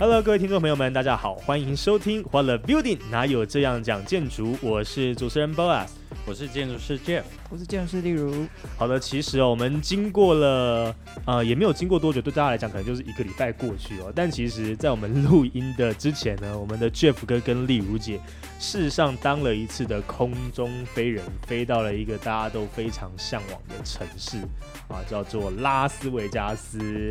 Hello，各位听众朋友们，大家好，欢迎收听欢乐 Building，哪有这样讲建筑？我是主持人 Boas。我是建筑师 Jeff，我是建筑师例如。好的，其实哦，我们经过了，呃，也没有经过多久，对大家来讲可能就是一个礼拜过去哦。但其实，在我们录音的之前呢，我们的 Jeff 哥跟丽如姐，事实上当了一次的空中飞人，飞到了一个大家都非常向往的城市啊，叫做拉斯维加斯。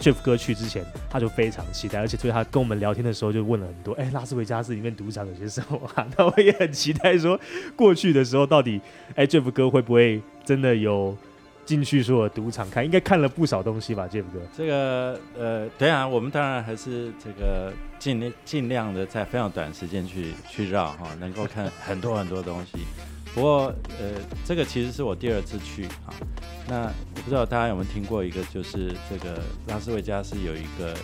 Jeff 哥去之前，他就非常期待，而且所以他跟我们聊天的时候就问了很多，哎，拉斯维加斯里面赌场有些什么？那我也很期待说过去的时候到底，哎，Jeff 哥会不会真的有进去说赌场看？应该看了不少东西吧，Jeff 哥。这个呃，对啊，我们当然还是这个尽尽量的在非常短时间去去绕哈，能够看很多很多东西。不过呃，这个其实是我第二次去啊。那我不知道大家有没有听过一个，就是这个拉斯维加斯有一个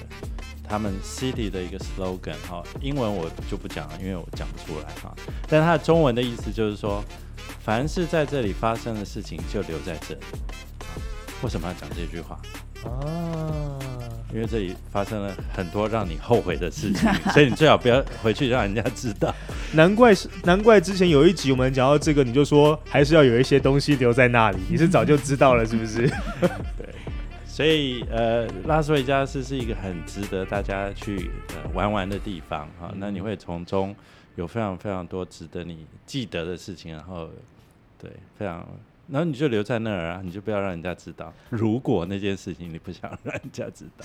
他们 city 的一个 slogan 哈，英文我就不讲了，因为我讲不出来哈。但它的中文的意思就是说，凡是在这里发生的事情就留在这里。为什么要讲这句话？啊，因为这里发生了很多让你后悔的事情，所以你最好不要回去让人家知道。难怪是难怪之前有一集我们讲到这个，你就说还是要有一些东西留在那里。你是早就知道了是不是？对，所以呃，拉斯维加斯是一个很值得大家去呃玩玩的地方哈。那你会从中有非常非常多值得你记得的事情，然后对非常。然后你就留在那儿啊，你就不要让人家知道。如果那件事情你不想让人家知道，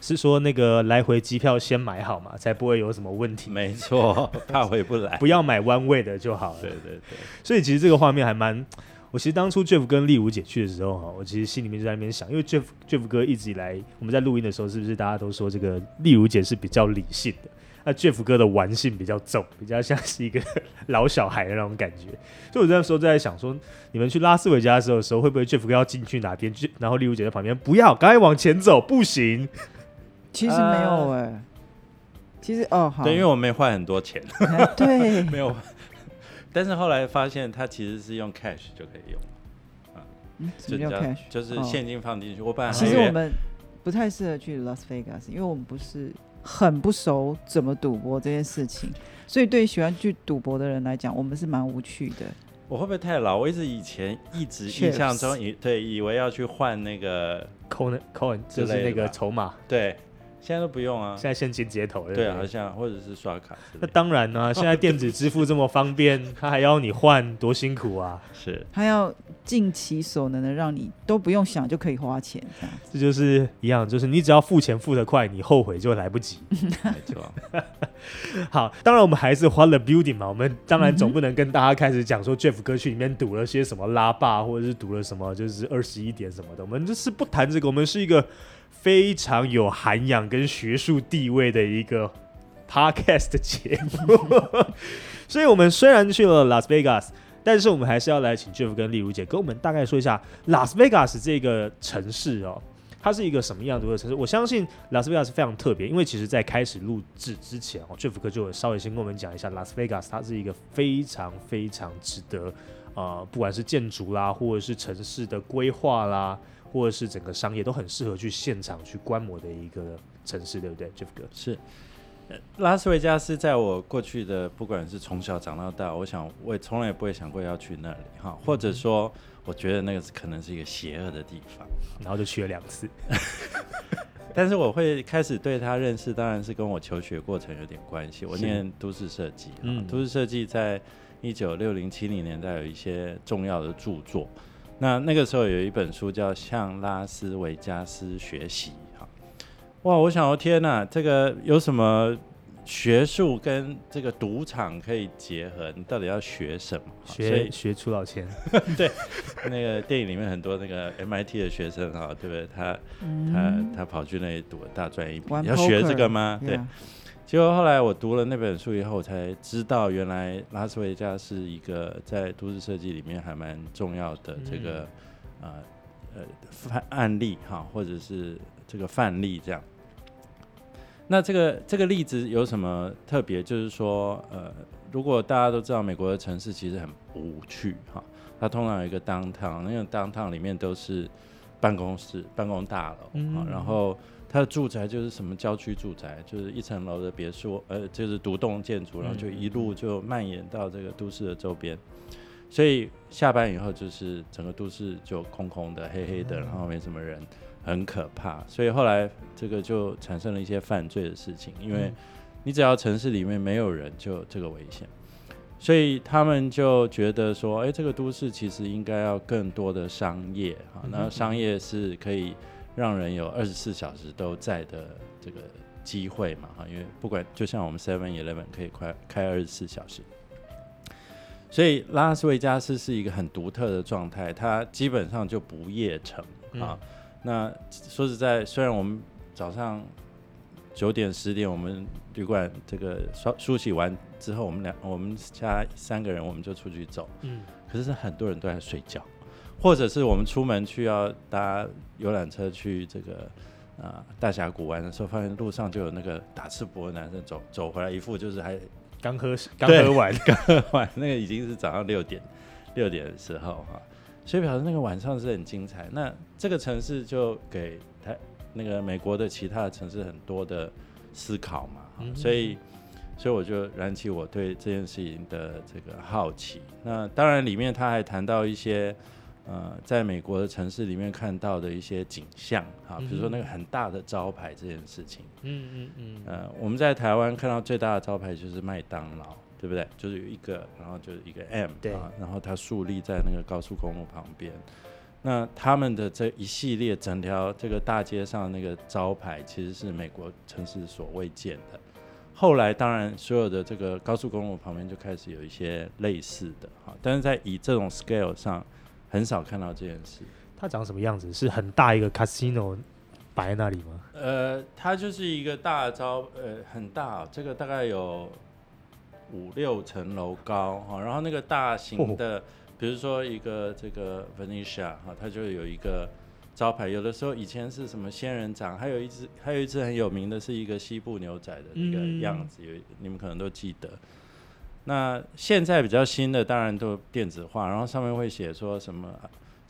是说那个来回机票先买好嘛，才不会有什么问题。没错，怕回不来，不要买弯位的就好了。对对对。所以其实这个画面还蛮……我其实当初 Jeff 跟丽如姐去的时候哈，我其实心里面就在那边想，因为 Jeff Jeff 哥一直以来我们在录音的时候，是不是大家都说这个丽如姐是比较理性的？那 Jeff 哥的玩性比较重，比较像是一个 老小孩的那种感觉。所以我那时候就在想说，你们去拉斯维加斯的时候，会不会 Jeff 哥要进去哪边？然后丽如姐在旁边，不要，赶快往前走，不行。其实没有哎，其实哦好，对，因为我没换很多钱，对，没有。但是后来发现，它其实是用 cash 就可以用啊，就叫 cash，就是现金放进去。我本来其实我们不太适合去 Las Vegas，，因为我们不是。很不熟怎么赌博这件事情，所以对喜欢去赌博的人来讲，我们是蛮无趣的。我会不会太老？我一直以前一直印象中以对以为要去换那个 coin coin 就是那个筹码，对。现在都不用啊，现在现金接头。对，好像或者是刷卡。那当然呢，现在电子支付这么方便，他还要你换，多辛苦啊！是，他要尽其所能的让你都不用想就可以花钱，这样。这就是一样，就是你只要付钱付得快，你后悔就来不及。没错。好，当然我们还是花了 building 嘛，我们当然总不能跟大家开始讲说 Jeff 歌曲里面赌了些什么拉霸，或者是赌了什么就是二十一点什么的，我们就是不谈这个，我们是一个。非常有涵养跟学术地位的一个 podcast 节目，所以我们虽然去了 Las Vegas，但是我们还是要来请 Jeff 跟丽如姐跟我们大概说一下 Las Vegas 这个城市哦，它是一个什么样的一个城市？我相信 Las Vegas 非常特别，因为其实在开始录制之前哦，Jeff 哥就稍微先跟我们讲一下 Las Vegas，它是一个非常非常值得呃，不管是建筑啦，或者是城市的规划啦。或者是整个商业都很适合去现场去观摩的一个城市，对不对，Jeff 哥？是，拉斯维加斯在我过去的不管是从小长到大，我想我也从来也不会想过要去那里哈，或者说我觉得那个可能是一个邪恶的地方，然后就去了两次。但是我会开始对他认识，当然是跟我求学过程有点关系。我念都市设计，嗯，都市设计在一九六零七零年代有一些重要的著作。那那个时候有一本书叫《向拉斯维加斯学习》哈，哇！我想，哦天哪，这个有什么学术跟这个赌场可以结合，你到底要学什么？学学出老千，对那个电影里面很多那个 MIT 的学生哈，对不对？他他嗯他跑去那里赌了大赚一笔，要学这个吗？对。yeah 结果后来我读了那本书以后，我才知道原来拉斯维加是一个在都市设计里面还蛮重要的这个、呃呃范案例哈，或者是这个范例这样。那这个这个例子有什么特别？就是说，呃，如果大家都知道美国的城市其实很无趣哈，它通常有一个 downtown，那个 downtown 里面都是办公室、办公大楼啊、嗯然后它的住宅就是什么郊区住宅，就是一层楼的别墅，呃，就是独栋建筑，然后就一路就蔓延到这个都市的周边。所以下班以后，就是整个都市就空空的、黑黑的，然后没什么人，很可怕。所以后来这个就产生了一些犯罪的事情，因为嗯你只要城市里面没有人，就有这个危险。所以他们就觉得说，哎，这个都市其实应该要更多的商业啊，嗯那商业是可以让人有二十四小时都在的这个机会嘛哈，因为不管就像我们 Seven Eleven 可以快开二十四小时，所以拉斯维加斯是一个很独特的状态，它基本上就不夜城啊。那说实在，虽然我们早上九点十点我们旅馆这个刷梳洗完之后，我们两我们家三个人我们就出去走，嗯，可是是很多人都在睡觉，或者是我们出门去要搭游览车去这个啊、大峡谷玩的时候，发现路上就有那个打赤膊的男生走走回来，一副就是还刚喝刚喝完 刚喝完，那个已经是早上六点六点的时候哈，所以表示那个晚上是很精彩。那这个城市就给他那个美国的其他的城市很多的思考嘛，所以所以我就燃起我对这件事情的这个好奇。那当然里面他还谈到一些。呃，在美国的城市里面看到的一些景象啊，比如说那个很大的招牌这件事情，嗯嗯嗯，呃，我们在台湾看到最大的招牌就是麦当劳，对不对？就是有一个，然后就是一个 M，对啊，然后它竖立在那个高速公路旁边。那他们的这一系列整条这个大街上那个招牌，其实是美国城市所未见的。后来当然所有的这个高速公路旁边就开始有一些类似的哈，但是在以这种 scale 上很少看到这件事。它长什么样子？是很大一个 casino 摆在那里吗？呃，它就是一个大招，呃，很大、这个大概有五六层楼高哈、然后那个大型的，比如说一个这个 Venetia 哈、它就有一个招牌，有的时候以前是什么仙人掌，还有一只还有一只很有名的是一个西部牛仔的那个嗯样子，有你们可能都记得。那现在比较新的当然都电子化，然后上面会写说什么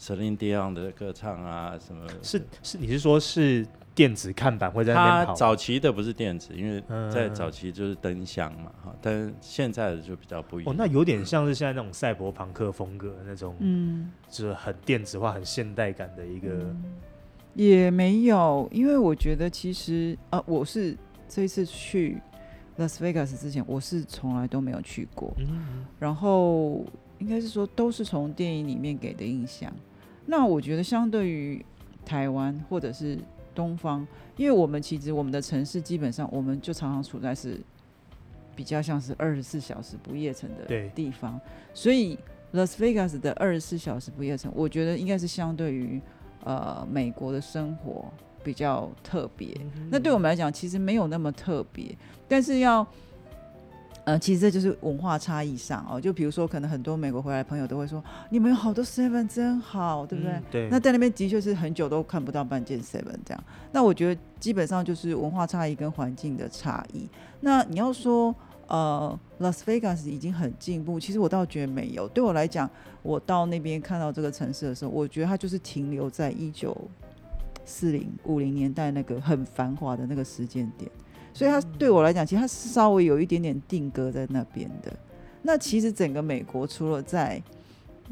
Celine Dion 的歌唱啊，什么是是，你是说是电子看板会在那边它跑？早期的不是电子，因为嗯在早期就是灯箱嘛，哈，但是现在的就比较不一样。哦，那有点像是现在那种赛博朋克风格那种，嗯，就是很电子化、很现代感的一个。也没有，因为我觉得其实啊，我是这一次去 Las Vegas 之前，我是从来都没有去过，嗯，然后应该是说都是从电影里面给的印象。那我觉得相对于台湾或者是东方，因为我们其实我们的城市基本上我们就常常处在是比较像是二十四小时不夜城的地方，所以 Las Vegas 的二十四小时不夜城，我觉得应该是相对于呃美国的生活比较特别。那对我们来讲，其实没有那么特别，但是要，呃，其实这就是文化差异上哦。就比如说，可能很多美国回来的朋友都会说，你们有好多 Seven 真好，对不对？嗯对，那在那边的确是很久都看不到半件 Seven 这样。那我觉得基本上就是文化差异跟环境的差异。那你要说，呃，Las Vegas 已经很进步，其实我倒觉得没有。对我来讲，我到那边看到这个城市的时候，我觉得它就是停留在一九四零五零年代那个很繁华的那个时间点，所以它对我来讲，其实它是稍微有一点点定格在那边的。那其实整个美国除了在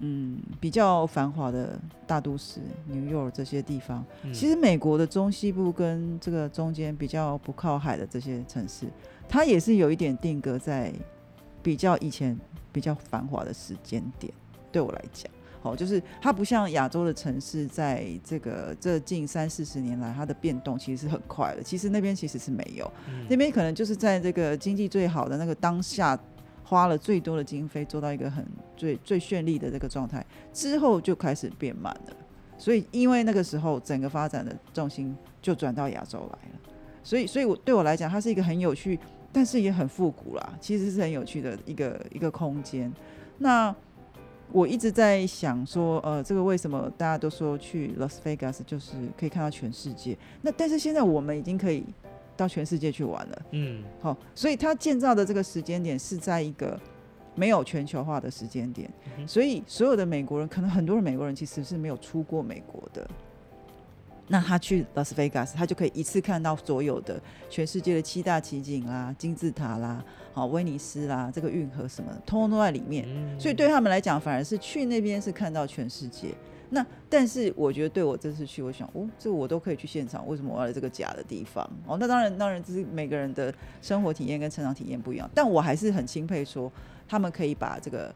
嗯比较繁华的大都市 New York 这些地方，嗯其实美国的中西部跟这个中间比较不靠海的这些城市，它也是有一点定格在比较以前比较繁华的时间点。对我来讲，好，就是它不像亚洲的城市，在这个这近三四十年来，它的变动其实是很快的。其实那边其实是没有，那边可能就是在这个经济最好的那个当下，花了最多的经费做到一个很最最绚丽的这个状态，之后就开始变慢了。所以因为那个时候整个发展的重心就转到亚洲来了，所以所以我对我来讲，它是一个很有趣，但是也很复古啦。其实是很有趣的一个一个空间。那我一直在想说，呃，这个为什么大家都说去 Las Vegas 就是可以看到全世界？那但是现在我们已经可以到全世界去玩了。嗯，好，所以它建造的这个时间点是在一个没有全球化的时间点，所以所有的美国人，可能很多的美国人其实是没有出过美国的。那他去拉斯维加斯，他就可以一次看到所有的全世界的七大奇景啦、金字塔啦、好威尼斯啦、这个运河什么，通通都在里面。所以对他们来讲，反而是去那边是看到全世界。那但是我觉得对我这次去，我想哦，这我都可以去现场，为什么我要来这个假的地方？哦，那当然，当然这是每个人的生活体验跟成长体验不一样。但我还是很钦佩说，他们可以把这个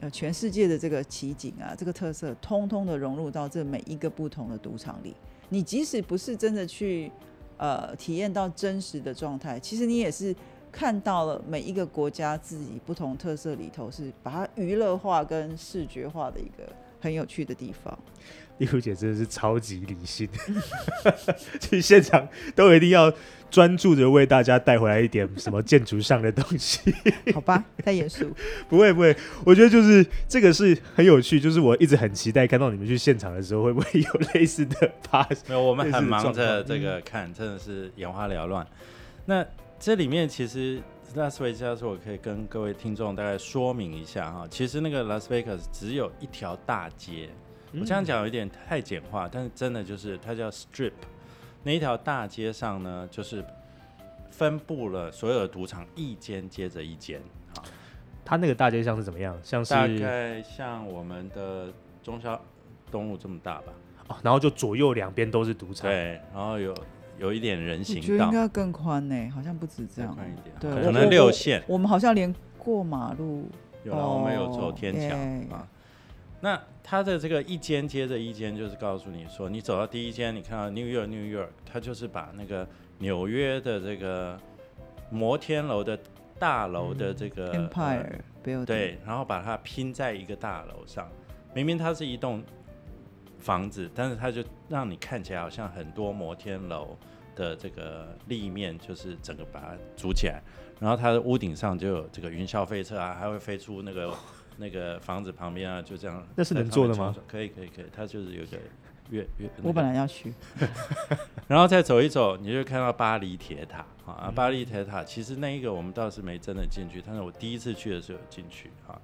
呃全世界的这个奇景啊，这个特色，通通的融入到这每一个不同的赌场里。你即使不是真的去，呃，体验到真实的状态，其实你也是看到了每一个国家自己不同特色里头，是把它娱乐化跟视觉化的一个很有趣的地方。丽茹姐真的是超级理性，去现场都一定要专注的为大家带回来一点什么建筑上的东西。好吧，太严肃。不会不会，我觉得就是这个是很有趣，就是我一直很期待看到你们去现场的时候，会不会有类似的发生？没有，我们很忙着这个看，真的是眼花缭乱。那这里面其实拉斯维加斯，我可以跟各位听众大概说明一下哈，其实那个拉斯维加斯只有一条大街。我这样讲有点太简化，但是真的就是它叫 Strip，那一条大街上呢，就是分布了所有的赌场，一间接着一间。好，它那个大街像是怎么样？像是大概像我们的中消东路这么大吧。哦，然后就左右两边都是赌场。对，然后有有一点人行道。我觉得应该更宽呢，好像不止这样。宽一点，对，可能六线。我们好像连过马路，有了，我们有走天桥啊。那它的这个一间接着一间，就是告诉你说，你走到第一间，你看到 New York New York，它就是把那个纽约的这个摩天楼的大楼的这个 Empire，对，然后把它拼在一个大楼上。明明它是一栋房子，但是它就让你看起来好像很多摩天楼的这个立面，就是整个把它组起来。然后它的屋顶上就有这个云霄飞车啊，还会飞出那个。那个房子旁边啊，就这样。那是能做的吗？可以，可以，可以。它就是有个月月。我本来要去，然后再走一走，你就看到巴黎铁塔啊。巴黎铁塔其实那一个我们倒是没真的进去，但是我第一次去的时候进去啊。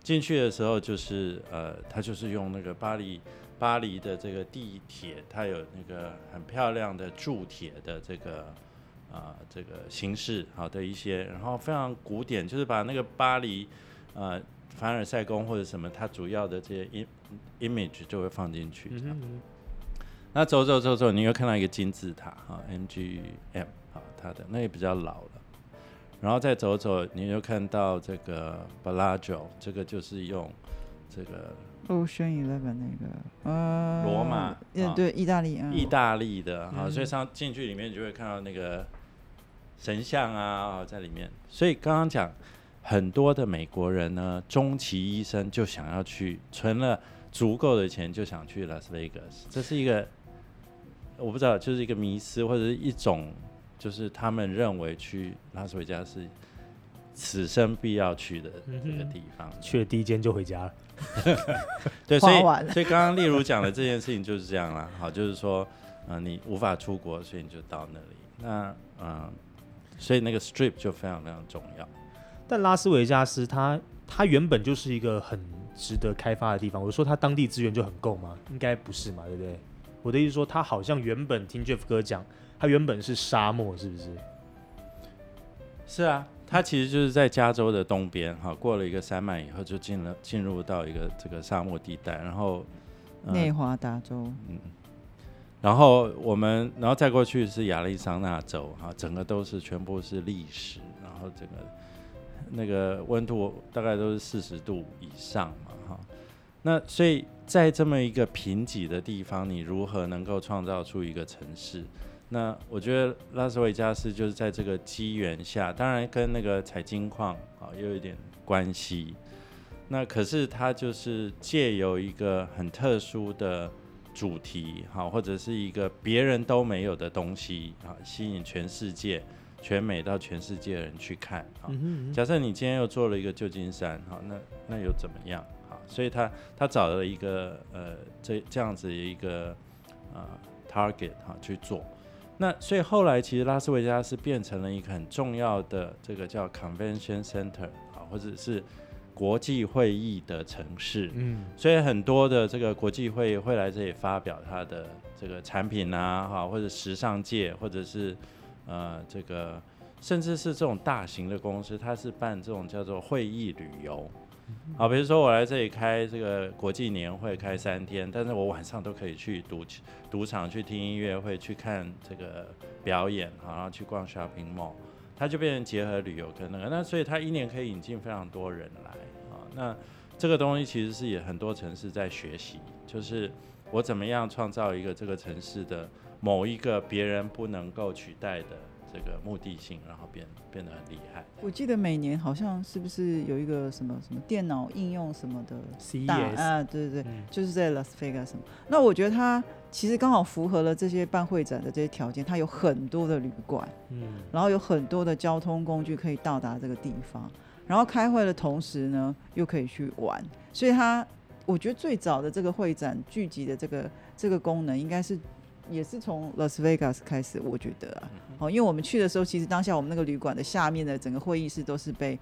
进去的时候就是呃，它就是用那个巴黎巴黎的这个地铁，它有那个很漂亮的铸铁的这个啊这个形式好的一些，然后非常古典，就是把那个巴黎呃。凡尔赛宫或者什么，它主要的这些 image 就会放进去。那走走走走，你又看到一个金字塔哈，MGM 啊，它的那也比较老了。然后再走走，你又看到这个 Bellagio，这个就是用这个 Ocean Eleven 那个呃罗马，嗯对，意大利，意大利的啊，所以上进去里面你就会看到那个神像啊在里面。所以刚刚讲。很多的美国人呢，终其一生就想要去存了足够的钱，就想去拉斯维加斯。这是一个我不知道，就是一个迷思，或者是一种，就是他们认为去拉斯维加斯此生必要去的那个地方。去了第一间就回家了。对，所以所以刚刚例如讲的这件事情就是这样啦。好，就是说，嗯，你无法出国，所以你就到那里。那嗯，所以那个 strip 就非常非常重要。但拉斯维加斯，它它原本就是一个很值得开发的地方。我说它当地资源就很够吗？应该不是嘛，对不对？我的意思说，它好像原本听 Jeff 哥讲，它原本是沙漠，是不是？是啊，它其实就是在加州的东边，哈，过了一个山脉以后，就进了进入到一个这个沙漠地带，然后内华达州，嗯，然后我们然后再过去是亚利桑那州，哈，整个都是全部是历史，然后整个。那个温度大概都是四十度以上嘛，哈，那所以在这么一个贫瘠的地方，你如何能够创造出一个城市？那我觉得拉斯维加斯就是在这个机缘下，当然跟那个采金矿啊又有一点关系。那可是它就是借由一个很特殊的主题，好，或者是一个别人都没有的东西啊，吸引全世界、全美到全世界的人去看啊。假设你今天又做了一个旧金山，好，那那又怎么样？好，所以他他找了一个呃这这样子一个呃 target 哈去做。那所以后来其实拉斯维加斯变成了一个很重要的这个叫 convention center 啊，或者是国际会议的城市。嗯，所以很多的这个国际会议会来这里发表它的这个产品啊，哈，或者时尚界，或者是呃这个甚至是这种大型的公司，它是办这种叫做会议旅游。好，比如说我来这里开这个国际年会，开三天，但是我晚上都可以去赌赌场去听音乐会，去看这个表演，好，然后去逛 shopping mall，它就变成结合旅游跟那个，那所以它一年可以引进非常多人来，啊，那这个东西其实是也很多城市在学习，就是我怎么样创造一个这个城市的某一个别人不能够取代的。这个目的性，然后变变得很厉害。我记得每年好像是不是有一个什么什么电脑应用什么的大 CES 啊？对对对，嗯就是在 Las Vegas 什么。那我觉得它其实刚好符合了这些办会展的这些条件，它有很多的旅馆，嗯然后有很多的交通工具可以到达这个地方，然后开会的同时呢，又可以去玩，所以它我觉得最早的这个会展聚集的这个这个功能，应该是也是从 Las Vegas 开始，我觉得啊，哦，因为我们去的时候，其实当下我们那个旅馆的下面的整个会议室都是被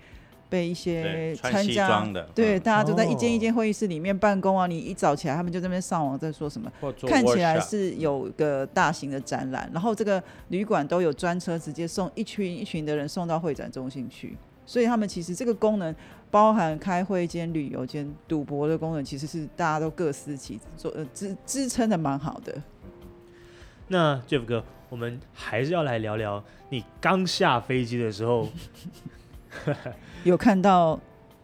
被一些，参加装的，对，嗯大家都在一间哦一间会议室里面办公啊。你一早起来，他们就在那边上网在说什么，看起来是有个大型的展览，然后这个旅馆都有专车直接送一群一群的人送到会展中心去，所以他们其实这个功能包含开会间旅游间赌博的功能，其实是大家都各司其职，做呃支支撑的蛮好的。那 Jeff 哥，我们还是要来聊聊你刚下飞机的时候 有看到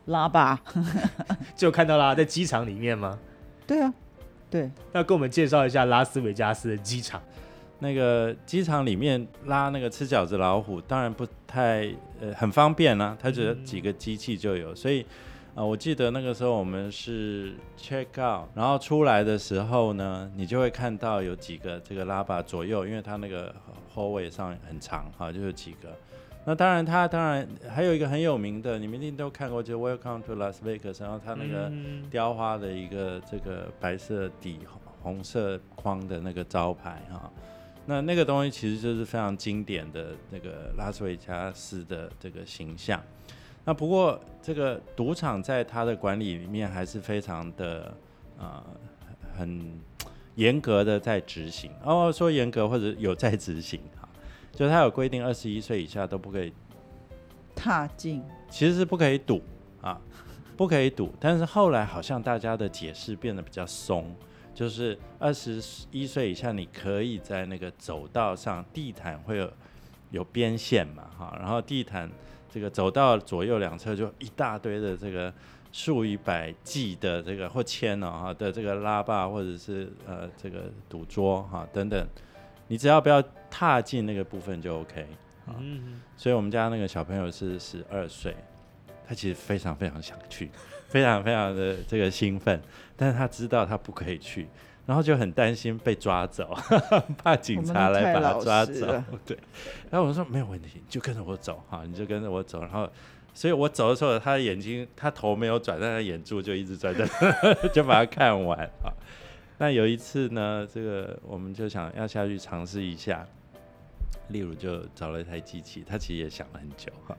拉吧？就看到啦，在机场里面吗？对啊，对，那跟我们介绍一下拉斯维加斯的机场。那个机场里面拉那个吃饺子老虎，当然不太呃很方便啦、它只有几个机器就有，所以啊、呃我记得那个时候我们是 check out，然后出来的时候呢，你就会看到有几个这个拉把左右，因为它那个后位上很长哈，就有几个。那当然，它当然还有一个很有名的，你们一定都看过，就是 Welcome to Las Vegas，然后它那个嗯雕花的一个这个白色底红色框的那个招牌哈，那那个东西其实就是非常经典的那个拉斯维加斯的这个形象。那不过这个赌场在他的管理里面还是非常的呃很严格的在执行，哦说严格或者有在执行哈，就他有规定二十一岁以下都不可以踏进其实是不可以赌啊，不可以赌。但是后来好像大家的解释变得比较松，就是二十一岁以下你可以在那个走道上，地毯会有有边线嘛，哈，然后地毯这个走到左右两侧就一大堆的这个数以百计的这个或千哦哈的这个拉霸或者是呃这个赌桌哈等等，你只要不要踏进那个部分就 OK。啊嗯，所以我们家那个小朋友是十二岁，他其实非常非常想去，非常非常的这个兴奋，但是他知道他不可以去，然后就很担心被抓走，怕警察来把他抓走。对，然后我说没有问题，你就跟着我走哈，你就跟着我走，然后。所以我走的时候，他的眼睛，他头没有转，但他眼珠就一直转在，就把它看完啊。那有一次呢，这个我们就想要下去尝试一下，例如就找了一台机器，他其实也想了很久哈。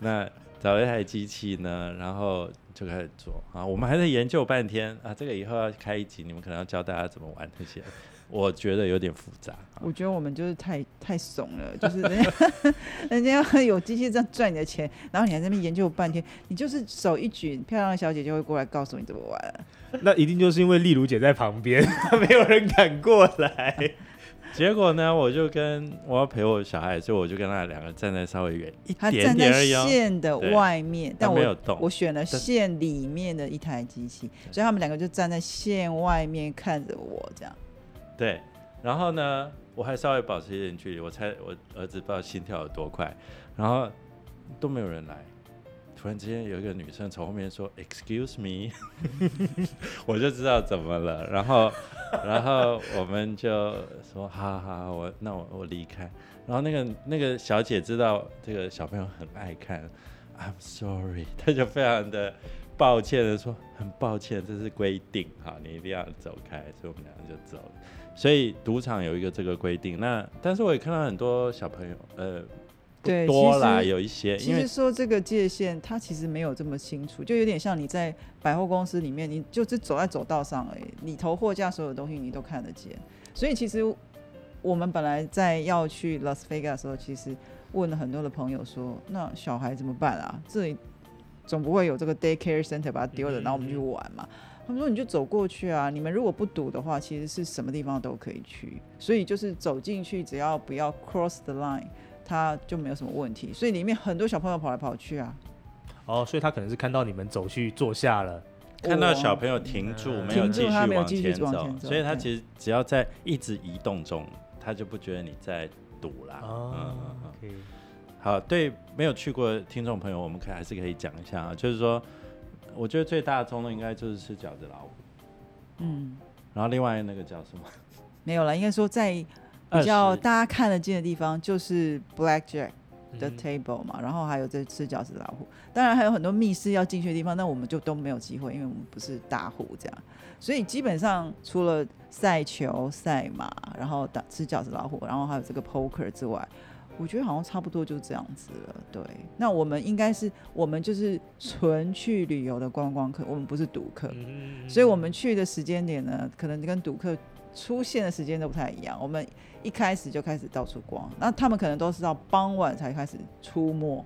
那找了一台机器呢，然后就开始做啊。我们还在研究半天啊，这个以后要开一集，你们可能要教大家怎么玩这些，我觉得有点复杂。啊我觉得我们就是太太怂了，就是人家 人家要有机器这样赚你的钱，然后你还在那边研究半天，你就是手一举，漂亮的小姐就会过来告诉你怎么玩。那一定就是因为丽茹姐在旁边，没有人敢过来。结果呢，我就跟我要陪我小孩，所以我就跟他两个站在稍微远一他点站在点而已哦。线的外面，但我没有动我选了线里面的一台机器，所以他们两个就站在线外面看着我这样。对，然后呢，我还稍微保持一点距离，我猜我儿子不知道心跳有多快，然后都没有人来。突然之间有一个女生从后面说 “Excuse me”，我就知道怎么了。然后，然后我们就说：“好好好，我那我我离开。”然后那个那个小姐知道这个小朋友很爱看，I'm sorry，她就非常的抱歉的说：“很抱歉，这是规定，好，你一定要走开。”所以我们两个就走了。所以赌场有一个这个规定，那但是我也看到很多小朋友，呃，对多啦，有一些，其实说这个界限，它其实没有这么清楚，就有点像你在百货公司里面，你就是走在走道上而已，里头货架所有东西你都看得见。所以其实我们本来在要去 Las Vegas 的时候，其实问了很多的朋友说，那小孩怎么办啊？这里总不会有这个 daycare center 把它丢了，嗯然后我们去玩嘛？他们说你就走过去啊，你们如果不堵的话，其实是什么地方都可以去。所以就是走进去，只要不要 cross the line。它就没有什么问题，所以里面很多小朋友跑来跑去啊。哦，所以他可能是看到你们走去坐下了，看到小朋友停住，嗯。没有继续往前走。所以他其实只要在一直移动中，他就不觉得你在堵啦。哦好，对没有去过的听众朋友，我们可以还是可以讲一下啊，就是说，我觉得最大宗的应该就是吃饺子老虎，嗯，然后另外那个叫什么？没有了，应该说在比较20大家看得见的地方就是 Blackjack 的嗯 table 嘛，然后还有这吃饺子老虎，当然还有很多密室要进去的地方，那我们就都没有机会，因为我们不是大户这样，所以基本上除了赛球、赛马，然后打吃饺子老虎，然后还有这个 poker 之外。我觉得好像差不多就这样子了，对。那我们应该是我们就是纯去旅游的观光客，我们不是赌客。嗯所以我们去的时间点呢，可能跟赌客出现的时间都不太一样。我们一开始就开始到处逛，那他们可能都是到傍晚才开始出没。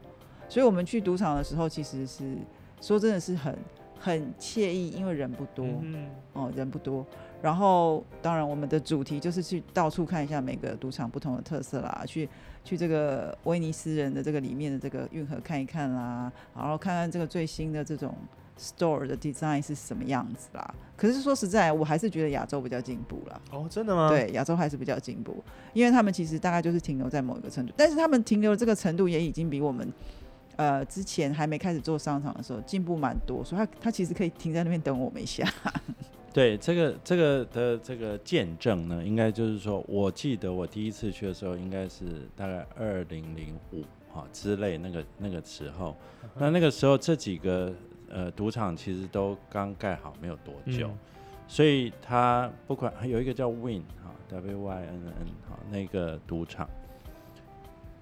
所以我们去赌场的时候，其实是说真的是很很惬意，因为人不多、嗯哦，人不多。然后当然我们的主题就是去到处看一下每个赌场不同的特色啦，去去这个威尼斯人的这个里面的这个运河看一看啦，然后看看这个最新的这种 store 的 design 是什么样子啦。可是说实在，我还是觉得亚洲比较进步啦。哦，真的吗？，对，亚洲还是比较进步，因为他们其实大概就是停留在某一个程度，但是他们停留的这个程度也已经比我们呃之前还没开始做商场的时候进步蛮多，所以他他其实可以停在那边等我们一下。对这个这个的这个见证呢，应该就是说，我记得我第一次去的时候，应该是大概二零零五啊之类那个那个时候。那那个时候这几个呃赌场其实都刚盖好没有多久，嗯所以它不管有一个叫 Win 哈 W Y N N 哈那个赌场，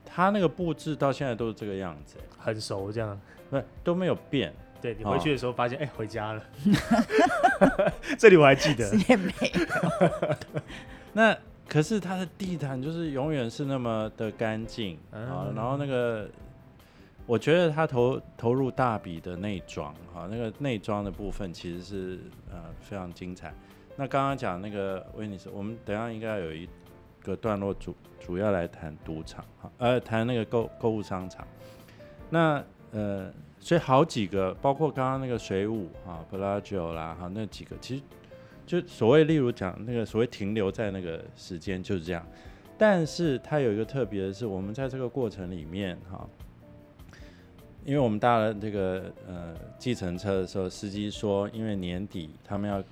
它那个布置到现在都是这个样子，很熟这样。不都没有变。对你哦回去的时候发现，哎、回家了。这里我还记得，也没 那可是它的地毯就是永远是那么的干净啊，嗯然后那个我觉得他投投入大笔的内装哈，那个内装的部分其实是呃非常精彩。那刚刚讲那个威尼斯，我们等下应该有一个段落主主要来谈赌场哈，呃谈那个购购物商场。那呃，所以好几个，包括刚刚那个水舞哈 p l a g i o 啦，哈那几个，其实就所谓例如讲那个所谓停留在那个时间就是这样。但是它有一个特别的是，我们在这个过程里面哈，因为我们搭了这个呃计程车的时候，司机说，因为年底他们要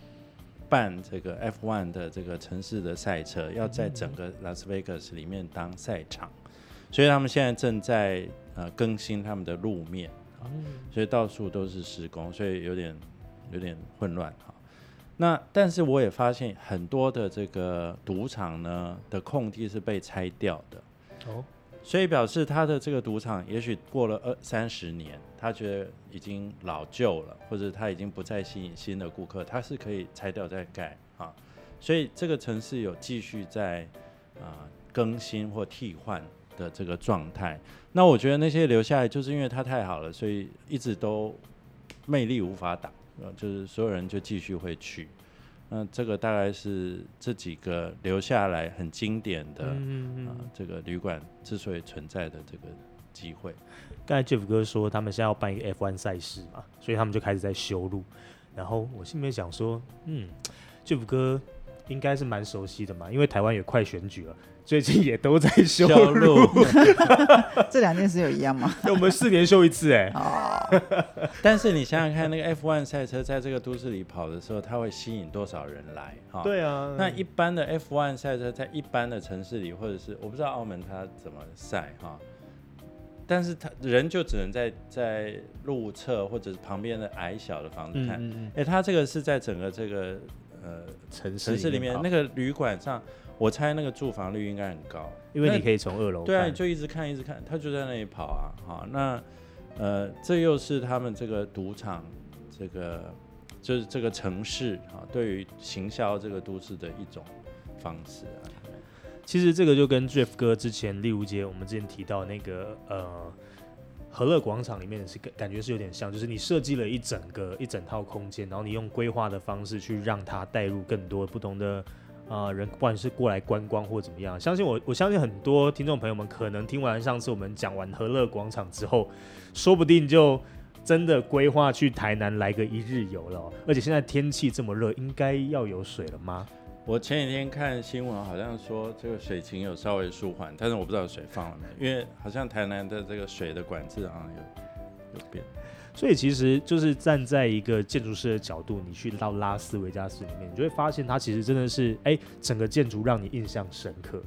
办这个 F1 的这个城市的赛车，要在整个拉斯维加斯里面当赛场，所以他们现在正在呃更新他们的路面啊，所以到处都是施工，所以有点有点混乱哈。那但是我也发现很多的这个赌场呢的空地是被拆掉的，哦，所以表示他的这个赌场也许过了二三十年，他觉得已经老旧了，或者他已经不再吸引新的顾客，他是可以拆掉再盖啊。所以这个城市有继续在啊、更新或替换的这个状态。那我觉得那些留下来，就是因为它太好了，所以一直都魅力无法挡，呃，就是所有人就继续会去。那这个大概是这几个留下来很经典的嗯啊、这个旅馆之所以存在的这个机会。刚才 Jeff 哥说他们现在要办一个 F1 赛事嘛，所以他们就开始在修路。然后我心里面想说，嗯，Jeff 哥应该是蛮熟悉的嘛，因为台湾也快选举了，最近也都在修修路。路，这两件事有一样吗？我们四年修一次、哎，哦，但是你想想看，那个 F1 赛车在这个都市里跑的时候，它会吸引多少人来？哈、对啊，那一般的 F1 赛车在一般的城市里，或者是我不知道澳门它怎么赛哈，但是他人就只能在在路侧或者是旁边的矮小的房子看。嗯嗯嗯，哎、它这个是在整个这个呃城市城市里面那个旅馆上，我猜那个住房率应该很高，因为你可以从二楼对啊，你就一直看一直看，他就在那里跑啊，好，那呃，这又是他们这个赌场，这个就是这个城市啊，对于行销这个都市的一种方式啊。其实这个就跟 Jeff 哥之前，例如节我们之前提到那个呃和乐广场里面是感感觉是有点像，就是你设计了一整个一整套空间，然后你用规划的方式去让它带入更多不同的呃人，不管是过来观光或怎么样。相信我，我相信很多听众朋友们可能听完上次我们讲完和乐广场之后，说不定就。真的规划去台南来个一日游了、而且现在天气这么热，应该要有水了吗？我前几天看新闻，好像说这个水情有稍微舒缓，但是我不知道水放了没，因为好像台南的这个水的管制好像有有变。所以其实就是站在一个建筑师的角度，你去到拉斯维加斯里面，你就会发现它其实真的是，哎，整个建筑让你印象深刻，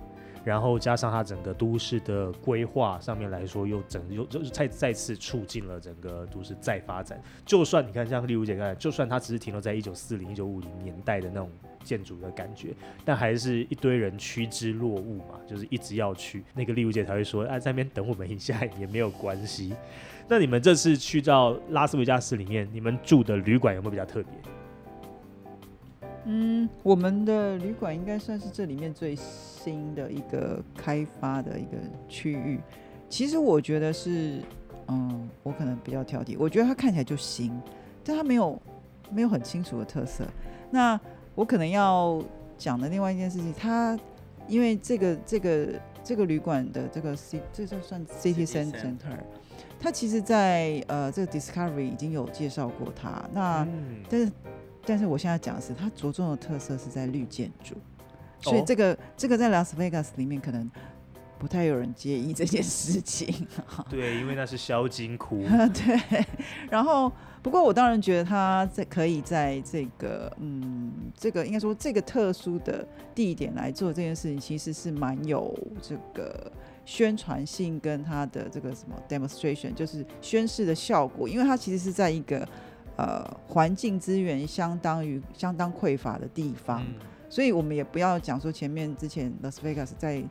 然后加上它整个都市的规划上面来说，又整又就是再再次促进了整个都市再发展。就算你看像丽如姐刚才，就算它只是停留在一九四零、一九五零年代的那种建筑的感觉，但还是一堆人趋之若鹜嘛，就是一直要去。那个丽如姐才会说，啊，在那边等我们一下也没有关系。那你们这次去到拉斯维加斯里面，你们住的旅馆有没有比较特别？嗯，我们的旅馆应该算是这里面最新的一个开发的一个区域。其实我觉得是，嗯，我可能比较挑剔，我觉得它看起来就新，但它没有没有很清楚的特色。那我可能要讲的另外一件事情，它因为这个这个这个旅馆的这个 C，这就算 City Center，它其实在呃这个 Discovery 已经有介绍过它。那嗯，但是，但是我现在讲的是，它着重的特色是在绿建筑，所以哦这个、这个在 Las Vegas 里面可能不太有人介意这件事情。对，因为那是销金窟，对，然后不过我当然觉得他在可以在这个嗯这个应该说这个特殊的地点来做这件事情，其实是蛮有这个宣传性跟他的这个什么 demonstration，就是宣示的效果，因为它其实是在一个呃环境资源相当于相当匮乏的地方，嗯。所以我们也不要讲说前面之前 Las Vegas 在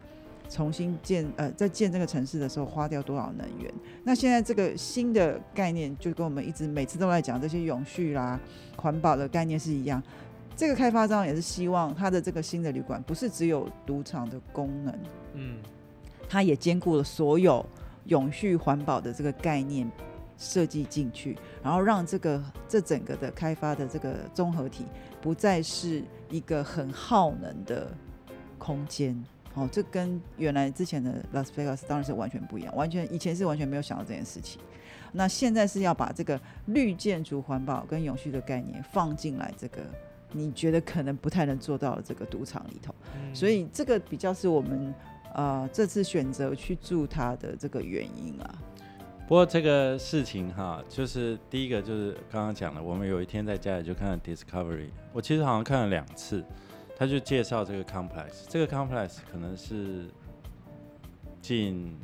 重新建呃在建这个城市的时候花掉多少能源。那现在这个新的概念就跟我们一直每次都在讲这些永续啦、环保的概念是一样。这个开发商也是希望他的这个新的旅馆不是只有赌场的功能，嗯，他也兼顾了所有永续环保的这个概念设计进去，然后让这个这整个的开发的这个综合体不再是一个很耗能的空间。哦，这跟原来之前的 Las Vegas 当然是完全不一样，完全以前是完全没有想到这件事情。那现在是要把这个绿建筑、环保跟永续的概念放进来，这个你觉得可能不太能做到的这个赌场里头。嗯所以这个比较是我们呃这次选择去住它的这个原因啊。不过这个事情哈，就是第一个就是刚刚讲的，我们有一天在家里就看了 Discovery，我其实好像看了两次，他就介绍这个 complex，这个 complex 可能是近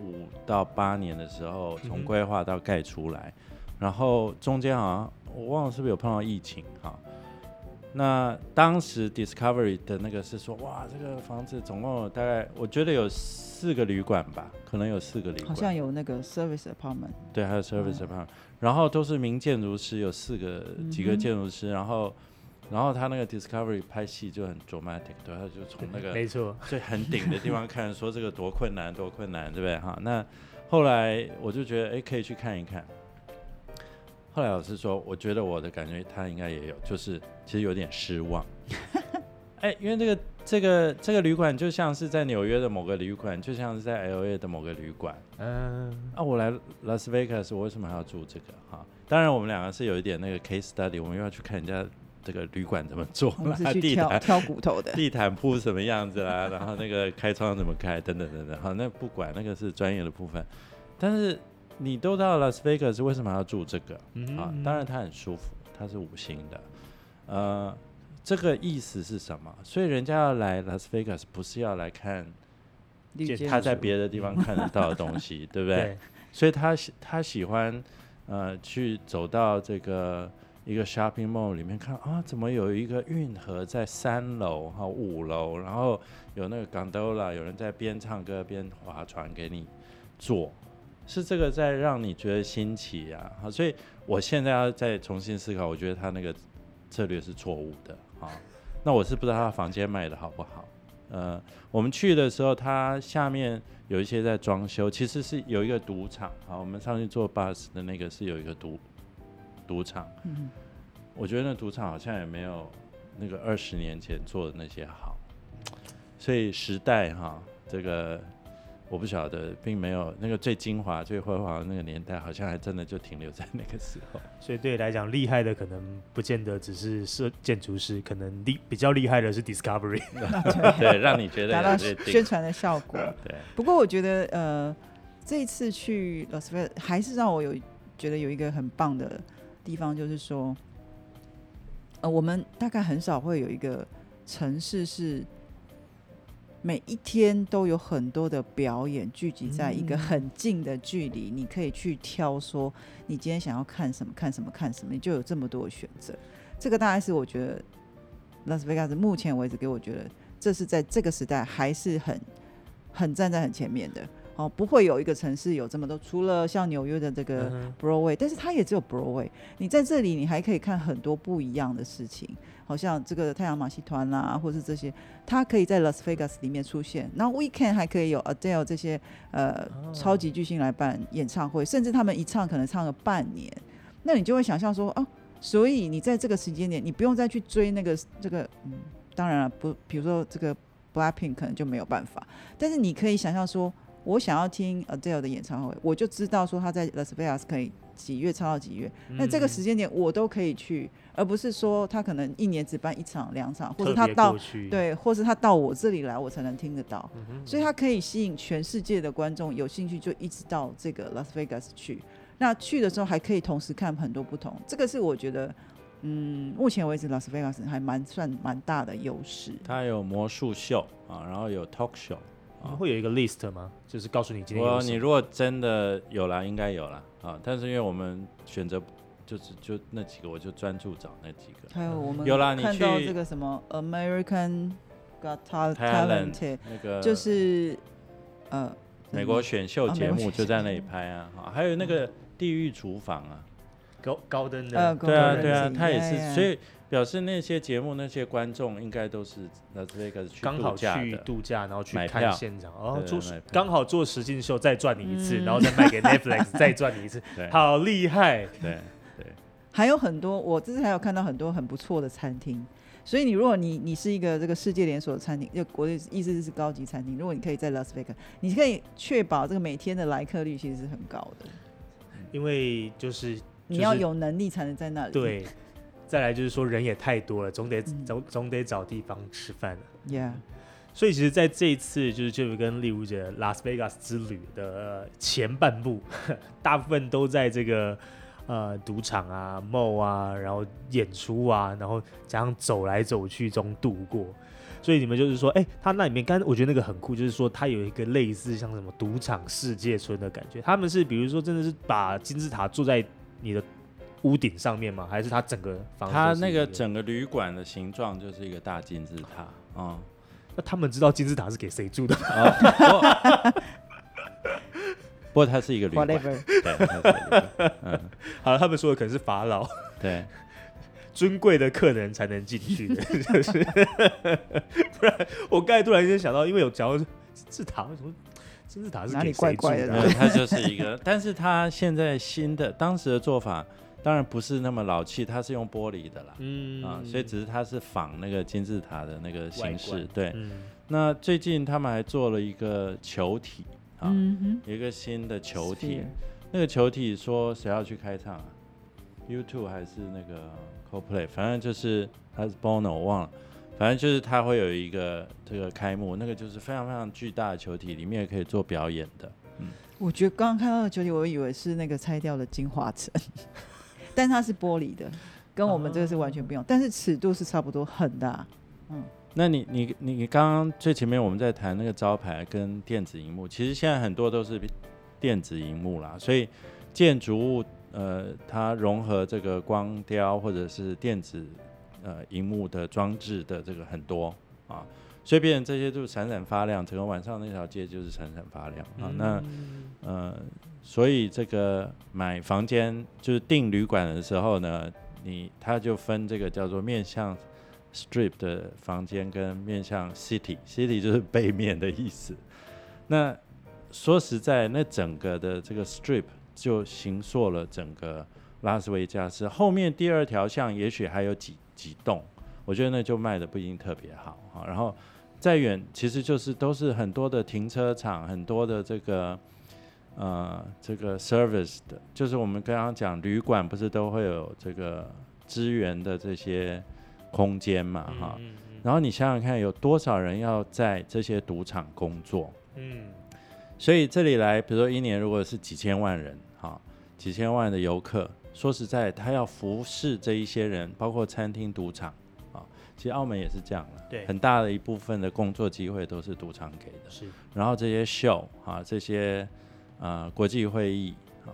五到八年的时候从规划到盖出来，然后中间好像我忘了是不是有碰到疫情哈。那当时 Discovery 的那个是说，哇，这个房子总共有大概，我觉得有四个旅馆吧，可能有四个旅馆，好像有那个 service apartment，对，还有 service 哦 apartment，、然后都是名建筑师，有四个几个建筑师，然后然后他那个 Discovery 拍戏就很 dramatic，对，他就从那个 没错，最很顶的地方看，说这个多困难，多困难，对不对？哈，那后来我就觉得，哎，可以去看一看。后来老师说，我觉得我的感觉他应该也有，就是其实有点失望。哎，因为这个这个这个旅馆就像是在纽约的某个旅馆，就像是在 L A 的某个旅馆。嗯，啊，我来 Las Vegas，，我为什么还要住这个？哈，当然我们两个是有一点那个 case study，我们又要去看人家这个旅馆怎么做我们是啦，地毯挑挑骨头的。地毯铺什么样子啦，然后那个开窗怎么开，等等等等。好，那不管那个是专业的部分，但是你都到拉斯维加斯，为什么要住这个？嗯啊，当然它很舒服，它是五星的，呃，这个意思是什么？所以人家要来拉斯维加斯，不是要来看他在别的地方看得到的东西，对不对？对，所以他喜他喜欢呃去走到这个一个 shopping mall 里面看啊，怎么有一个运河在三楼哈五楼，然后有那个 gondola，有人在边唱歌边划船给你坐，是这个在让你觉得新奇啊。好，所以我现在要再重新思考，我觉得他那个策略是错误的啊。那我是不知道他房间卖的好不好。呃，我们去的时候，它下面有一些在装修，其实是有一个赌场。好，我们上去坐 bus 的那个是有一个赌赌场。嗯，我觉得那赌场好像也没有那个二十年前做的那些好，所以时代哈，这个我不晓得，并没有那个最精华、最辉煌的那个年代，好像还真的就停留在那个时候。所以对你来讲，厉害的可能不见得只是设建筑师，可能厉比较厉害的是 Discovery。对，让你觉得达到宣传的效果。对，不过我觉得，呃，这一次去 Las Vegas 还是让我有觉得有一个很棒的地方，就是说，呃，我们大概很少会有一个城市是每一天都有很多的表演聚集在一个嗯很近的距离，你可以去挑说你今天想要看什么，看什么，看什么，你就有这么多的选择。这个大概是我觉得拉斯维加斯目前为止给我觉得，这是在这个时代还是很很站在很前面的。哦，不会有一个城市有这么多，除了像纽约的这个嗯 Broadway，、但是它也只有 Broadway。你在这里，你还可以看很多不一样的事情，好像这个太阳马戏团啦，或是这些，它可以在 Las Vegas 里面出现。然后 Weekend 还可以有 Adele 这些呃、哦超级巨星来办演唱会，甚至他们一唱可能唱了半年，那你就会想象说，哦，所以你在这个时间点，你不用再去追那个这个，嗯，当然了，不，比如说这个 Blackpink 可能就没有办法，但是你可以想象说。我想要听 Adele 的演唱会，我就知道说他在 Las Vegas 可以几月唱到几月，那这个时间点我都可以去，而不是说他可能一年只办一场两场，或者他到，对，或是他到我这里来我才能听得到，嗯所以他可以吸引全世界的观众有兴趣就一直到这个 Las Vegas 去。那去的时候还可以同时看很多不同，这个是我觉得，嗯，目前为止 Las Vegas 还蛮算蛮大的优势。它有魔术秀啊，然后有 talk show。会有一个 list 吗？就是告诉你今天有我你如果真的有啦，应该有啦。啊，但是因为我们选择就是就那几个，我就专注找那几个。还有我们有啦你看到去这个什么 American Got Tal- Talent 那个就是呃美国选秀节目就在那里拍啊，哈还有那个地狱厨房啊，高高登的，呃对啊对啊他也是，所以表示那些节目那些观众应该都是拉斯维加斯去刚好去度假的，度假，然后去看买票现场，哦，对做刚好做实境秀再赚你一次，嗯然后再卖给 Netflix 再赚你一次，对好厉害！对对还有很多，我这次还有看到很多很不错的餐厅。所以你如果你你是一个这个世界连锁的餐厅，就我的意思是高级餐厅，如果你可以在 Las Vegas，你可以确保这个每天的来客率其实是很高的。因为就是你要有能力才能在那里。对，再来就是说人也太多了，总得嗯总总得找地方吃饭。，Yeah，所以其实在这一次就是 Jeff 跟丽如姐拉斯维加斯之旅的呃前半部，大部分都在这个呃赌场啊、mall 啊，然后演出啊，然后加上走来走去中度过。所以你们就是说，哎、他那里面刚我觉得那个很酷，就是说他有一个类似像什么赌场世界村的感觉。他们是比如说真的是把金字塔坐在你的屋顶上面吗？还是它整个房子它那个整个旅馆的形状就是一个大金字塔啊。那他们知道金字塔是给谁住的吗？哦不过它是一个旅馆，对，它是一个旅嗯，好了，他们说的可能是法老。对，尊贵的客人才能进去的，就是不然我刚才突然间想到，因为有讲到金字塔，为什么金字塔是哪里给谁怪怪的住的啊？没有它就是一个，但是它现在新的当时的做法，当然不是那么老气，它是用玻璃的啦，嗯。啊，所以只是它是仿那个金字塔的那个形式，对。嗯。那最近他们还做了一个球体啊，嗯一个新的，球体。那个球体说谁要去开唱啊？YouTube 还是那个 CoPlay，反正就是还是 Bono 我忘了，反正就是它会有一个这个开幕，那个就是非常非常巨大的球体，里面也可以做表演的。我觉得刚刚看到的球体，我以为是那个拆掉的金华城，但它是玻璃的，跟我们这个是完全不一样，但是尺度是差不多，很大。嗯那你你你你刚刚最前面我们在谈那个招牌跟电子荧幕，其实现在很多都是电子荧幕啦，所以建筑物呃它融合这个光雕或者是电子呃荧幕的装置的这个很多啊，所以变成这些就闪闪发亮，整个晚上那条街就是闪闪发亮啊。那呃，所以这个买房间就是订旅馆的时候呢，你它就分这个叫做面向 strip 的房间跟面向 city，city 就是背面的意思。那说实在，那整个的这个 strip 就形塑了整个拉斯维加斯。后面第二条巷也许还有几几栋，我觉得那就卖的不一定特别好啊。然后再远，其实就是都是很多的停车场，很多的这个呃这个 service 的，就是我们刚刚讲旅馆不是都会有这个资源的这些空间嘛哈。嗯然后你想想看，有多少人要在这些赌场工作？嗯所以这里来，比如说一年如果是几千万人，哈，几千万的游客，说实在，他要服侍这一些人，包括餐厅、赌场，啊，其实澳门也是这样的，对很大的一部分的工作机会都是赌场给的。是然后这些秀啊，这些呃国际会议啊，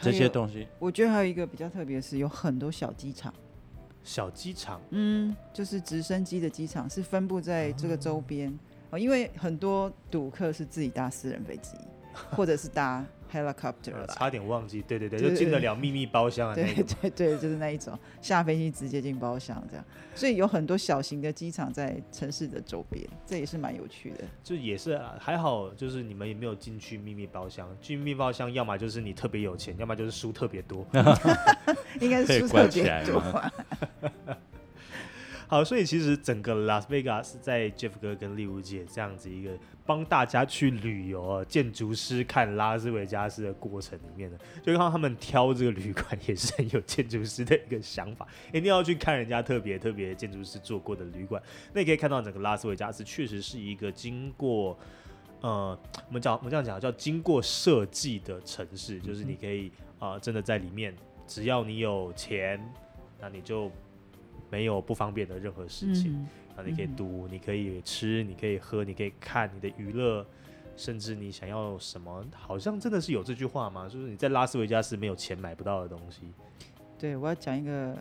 这些东西，我觉得还有一个比较特别的是，有很多小机场，小机场，嗯，就是直升机的机场是分布在这个周边哦，因为很多赌客是自己搭私人飞机，或者是搭 helicopter 啦。呃差点忘记，对对对，对就进得了秘密包厢啊那对。对对，就是那一种下飞机直接进包厢这样，所以有很多小型的机场在城市的周边，这也是蛮有趣的。就也是啊还好，就是你们也没有进去秘密包厢。进秘密包厢，要么就是你特别有钱，要么就是书特别多。应该是书特别多。好，所以其实整个拉斯维加斯在 Jeff 哥跟利物姐这样子一个帮大家去旅游啊，建筑师看拉斯维加斯的过程里面呢，就看到他们挑这个旅馆也是很有建筑师的一个想法，一定要去看人家特别特别建筑师做过的旅馆。那你可以看到整个拉斯维加斯确实是一个经过。呃，我们讲我们这样讲叫经过设计的城市，就是你可以啊、真的在里面，只要你有钱，那你就没有不方便的任何事情。啊，你可以嗯读，你可以吃，你可以喝，你可以看，你的娱乐，甚至你想要什么，好像真的是有这句话吗？就是你在拉斯维加斯没有钱买不到的东西。对，我要讲一个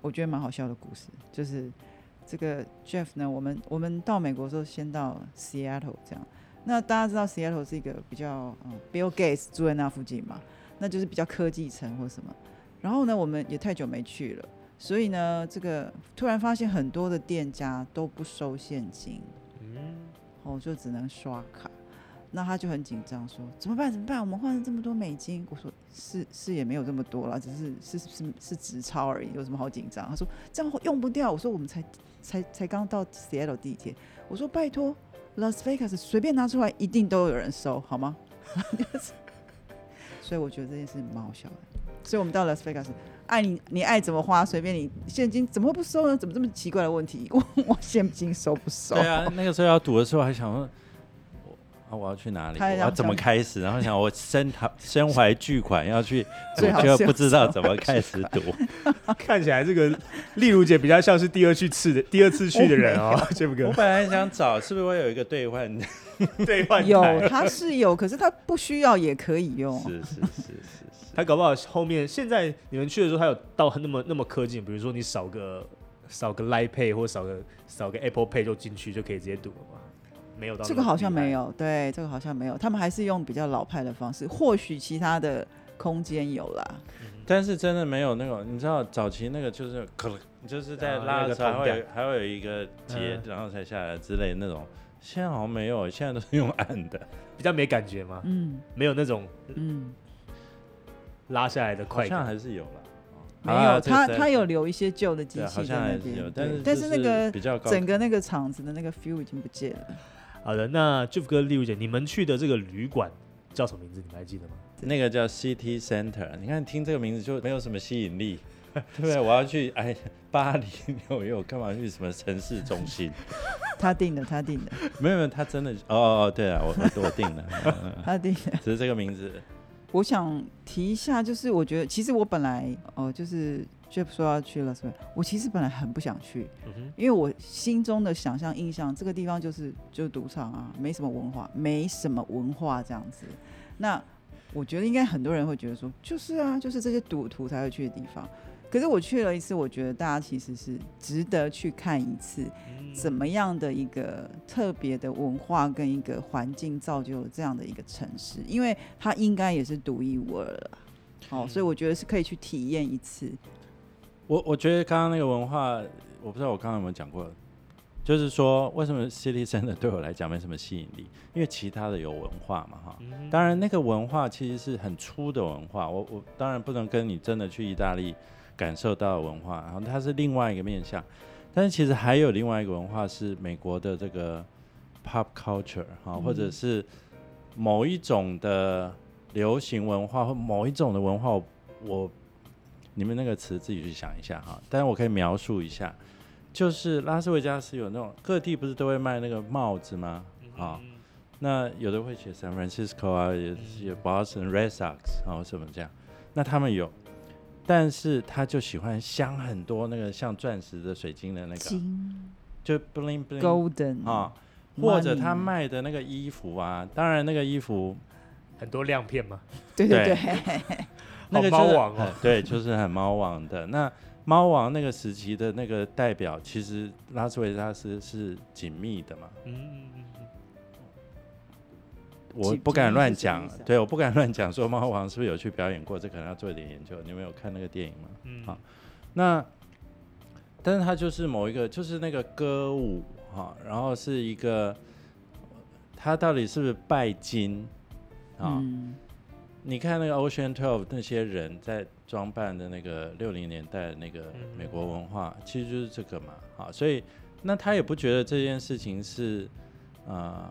我觉得蛮好笑的故事，就是这个 Jeff 呢，我们我们到美国的时候先到 Seattle 这样，那大家知道 Seattle 是一个比较嗯 Bill Gates 住在那附近嘛，那就是比较科技城或什么。然后呢，我们也太久没去了，所以呢，这个突然发现很多的店家都不收现金，嗯，哦，就只能刷卡。那他就很紧张，说怎么办？怎么办？我们换了这么多美金。我说是是也没有这么多啦，只是是是是直超而已，有什么好紧张？他说这样用不掉。我说我们才才才刚到 Seattle 地铁。我说拜托，Las Vegas 随便拿出来一定都有人收，好吗？所以我觉得这件事蛮好笑的。所以我们到 Las Vegas，爱你你爱怎么花随便你，现金怎么会不收呢？怎么这么奇怪的问题？我 我现金收不收？对啊，那个时候要赌的时候还想说，我啊我要去哪里？他还想我要怎么开始？然后想我身怀身怀巨款要去 赌就不知道怎么开始赌。看起来这个丽如姐比较像是第二去次的第二次去的人哦，这不我本来想找是不是会有一个兑换？兑换有，台他是有，可是他不需要也可以用。是是是是是，他搞不好后面现在你们去的时候，他有到那么那么科技，比如说你扫个扫个 Line Pay 或扫个扫个 Apple Pay 就进去就可以直接赌了吗？没有到这个好像没有。对，这个好像没有，他们还是用比较老派的方式，或许其他的空间有啦。但是真的没有那种，你知道早期那个就是可能就是在拉的时候还会有还会有一个节，然后才下来之类的那种。现在好像没有，现在都是用按的。比较没感觉吗？嗯没有那种嗯，拉下来的快感。像还是有了。没有，他他有留，一些旧的机器在那边，是有，但是但是那个比较高整个那个厂子的那个 feel 已经不见了。好的，那 Jeff 哥、丽茹姐，你们去的这个旅馆叫什么名字？你们还记得吗？那个叫 City Center，你看听这个名字就没有什么吸引力，对不对？我要去哎巴黎、纽约，我干嘛去什么城市中心？他定的，他定的，没有没有，他真的哦哦哦，对啊，我我我定了，他定的。只是这个名字，我想提一下，就是我觉得其实我本来哦、就是 Jeff 说要去了，是吧？我其实本来很不想去，嗯，因为我心中的想象印象，这个地方就是就是赌场啊，没什么文化，没什么文化这样子。那我觉得应该很多人会觉得说，就是啊，就是这些赌徒才会去的地方。可是我去了一次，我觉得大家其实是值得去看一次，嗯怎么样的一个特别的文化跟一个环境造就了这样的一个城市，因为它应该也是独一无二了。哦，所以我觉得是可以去体验一次。我我觉得刚刚那个文化，我不知道我刚刚有没有讲过，就是说为什么 City Center 对我来讲没什么吸引力，因为其他的有文化嘛哈。嗯当然，那个文化其实是很粗的文化，我我当然不能跟你真的去意大利感受到的文化，然后它是另外一个面向。但是其实还有另外一个文化是美国的这个 pop culture 哈、嗯或者是某一种的流行文化或某一种的文化我，我你们那个词自己去想一下哈。但是我可以描述一下，就是拉斯维加斯有那种各地不是都会卖那个帽子吗？啊、嗯那有的会写 San Francisco 啊，也写 Boston Red Sox 啊，什么这样。那他们有，但是他就喜欢镶很多那个像钻石的水晶的那个，就 bling bling Golden 啊，或者他卖的那个衣服啊，当然那个衣服很多亮片嘛，对对对对，那个猫王哦。对，就是很猫王的。那猫王那个时期的那个代表，其实拉斯维加斯是紧密的嘛。嗯嗯我不敢乱讲对，我不敢乱讲说猫王是不是有去表演过，这可能要做一点研究。你们有看那个电影吗？嗯好那，但是他就是某一个，就是那个歌舞哈，然后是一个，他到底是不是拜金啊？嗯，你看那个 Ocean Twelve 那些人在装扮的那个六零年代的那个嗯美国文化，其实就是这个嘛，好，所以那他也不觉得这件事情是啊、呃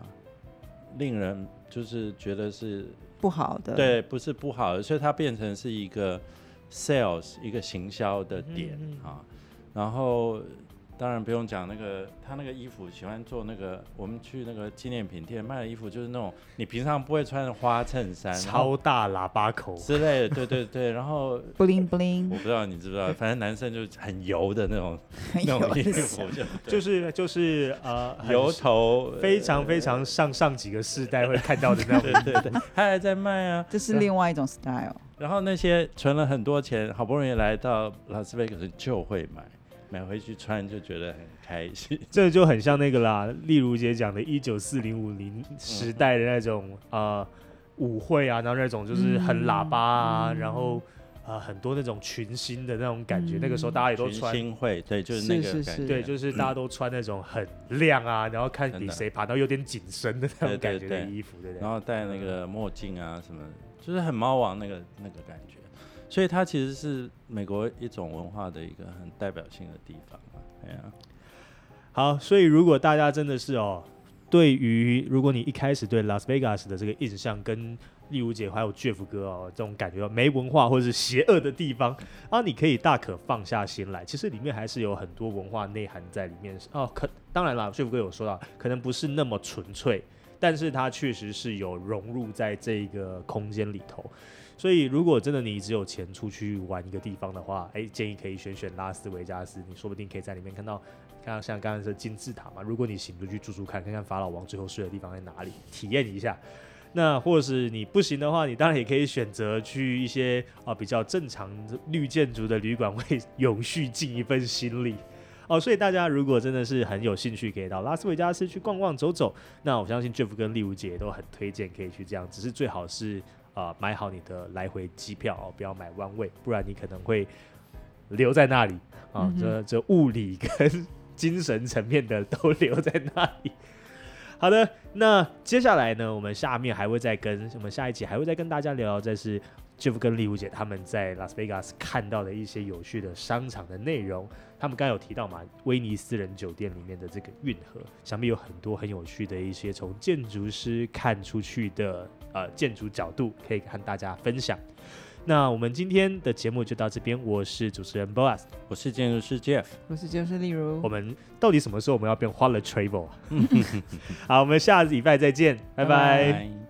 令人就是觉得是不好的，对，不是不好的，所以它变成是一个 sales 一个行销的点嗯嗯嗯啊。然后当然不用讲那个他那个衣服喜欢做那个，我们去那个纪念品店卖的衣服，就是那种你平常不会穿的花衬衫，超大喇叭口，之类的，对对对。然后 bling 我 bling，不知道你知不知道，反正男生就是很油的那种那种衣服，就就是就是呃，很油头，非常非常上上几个世代会看到的那种对对对，他还在卖啊。这是另外一种 style。然后那些存了很多钱，好不容易来到拉斯维加斯就会买，买回去穿就觉得很开心。这就很像那个啦，例如姐讲的，一九四零五零时代的那种、呃舞会啊，然后那种就是很喇叭啊，嗯然后呃很多那种群星的那种感觉。嗯那个时候大家也都群穿，星会，对，就是那个是是是。对，就是大家都穿那种很亮啊，然后看比谁爬到有点紧身的那种感觉的对衣服，对不对？然后戴那个墨镜啊什么，就是很猫王那个那个感觉。所以它其实是美国一种文化的一个很代表性的地方。哎呀、好，所以如果大家真的是哦，对于如果你一开始对拉斯维加斯的这个印象跟例如姐还有 Jeff 哥哦这种感觉没文化或者是邪恶的地方啊，你可以大可放下心来，其实里面还是有很多文化内涵在里面哦。可当然啦，Jeff 哥有说到，可能不是那么纯粹，但是它确实是有融入在这个空间里头。所以，如果真的你只有钱出去玩一个地方的话，哎，建议可以选选拉斯维加斯，你说不定可以在里面看到看到像刚刚说金字塔嘛，如果你行就去住住看，看看法老王最后睡的地方在哪里，体验一下。那或是你不行的话，你当然也可以选择去一些啊比较正常绿建筑的旅馆，为 永续尽一份心力。哦，所以大家如果真的是很有兴趣，可以到拉斯维加斯去逛逛走走。那我相信 Jeff 跟丽如姐都很推荐可以去这样，只是最好是啊、买好你的来回机票哦，不要买弯位，不然你可能会留在那里啊嗯，这这物理跟 精神层面的都留在那里。好的，那接下来呢，我们下面还会再跟我们下一集还会再跟大家聊聊，这是 Jeff 跟丽如姐他们在拉斯维加斯看到的一些有趣的商场的内容。他们刚刚有提到嘛，威尼斯人酒店里面的这个运河，想必有很多很有趣的一些从建筑师看出去的呃建筑角度，可以和大家分享。那我们今天的节目就到这边，我是主持人 Boas，我是建筑师 Jeff，我是建筑师丽如我们到底什么时候我们要变花了 Travel？好，我们下礼拜再见，拜拜。拜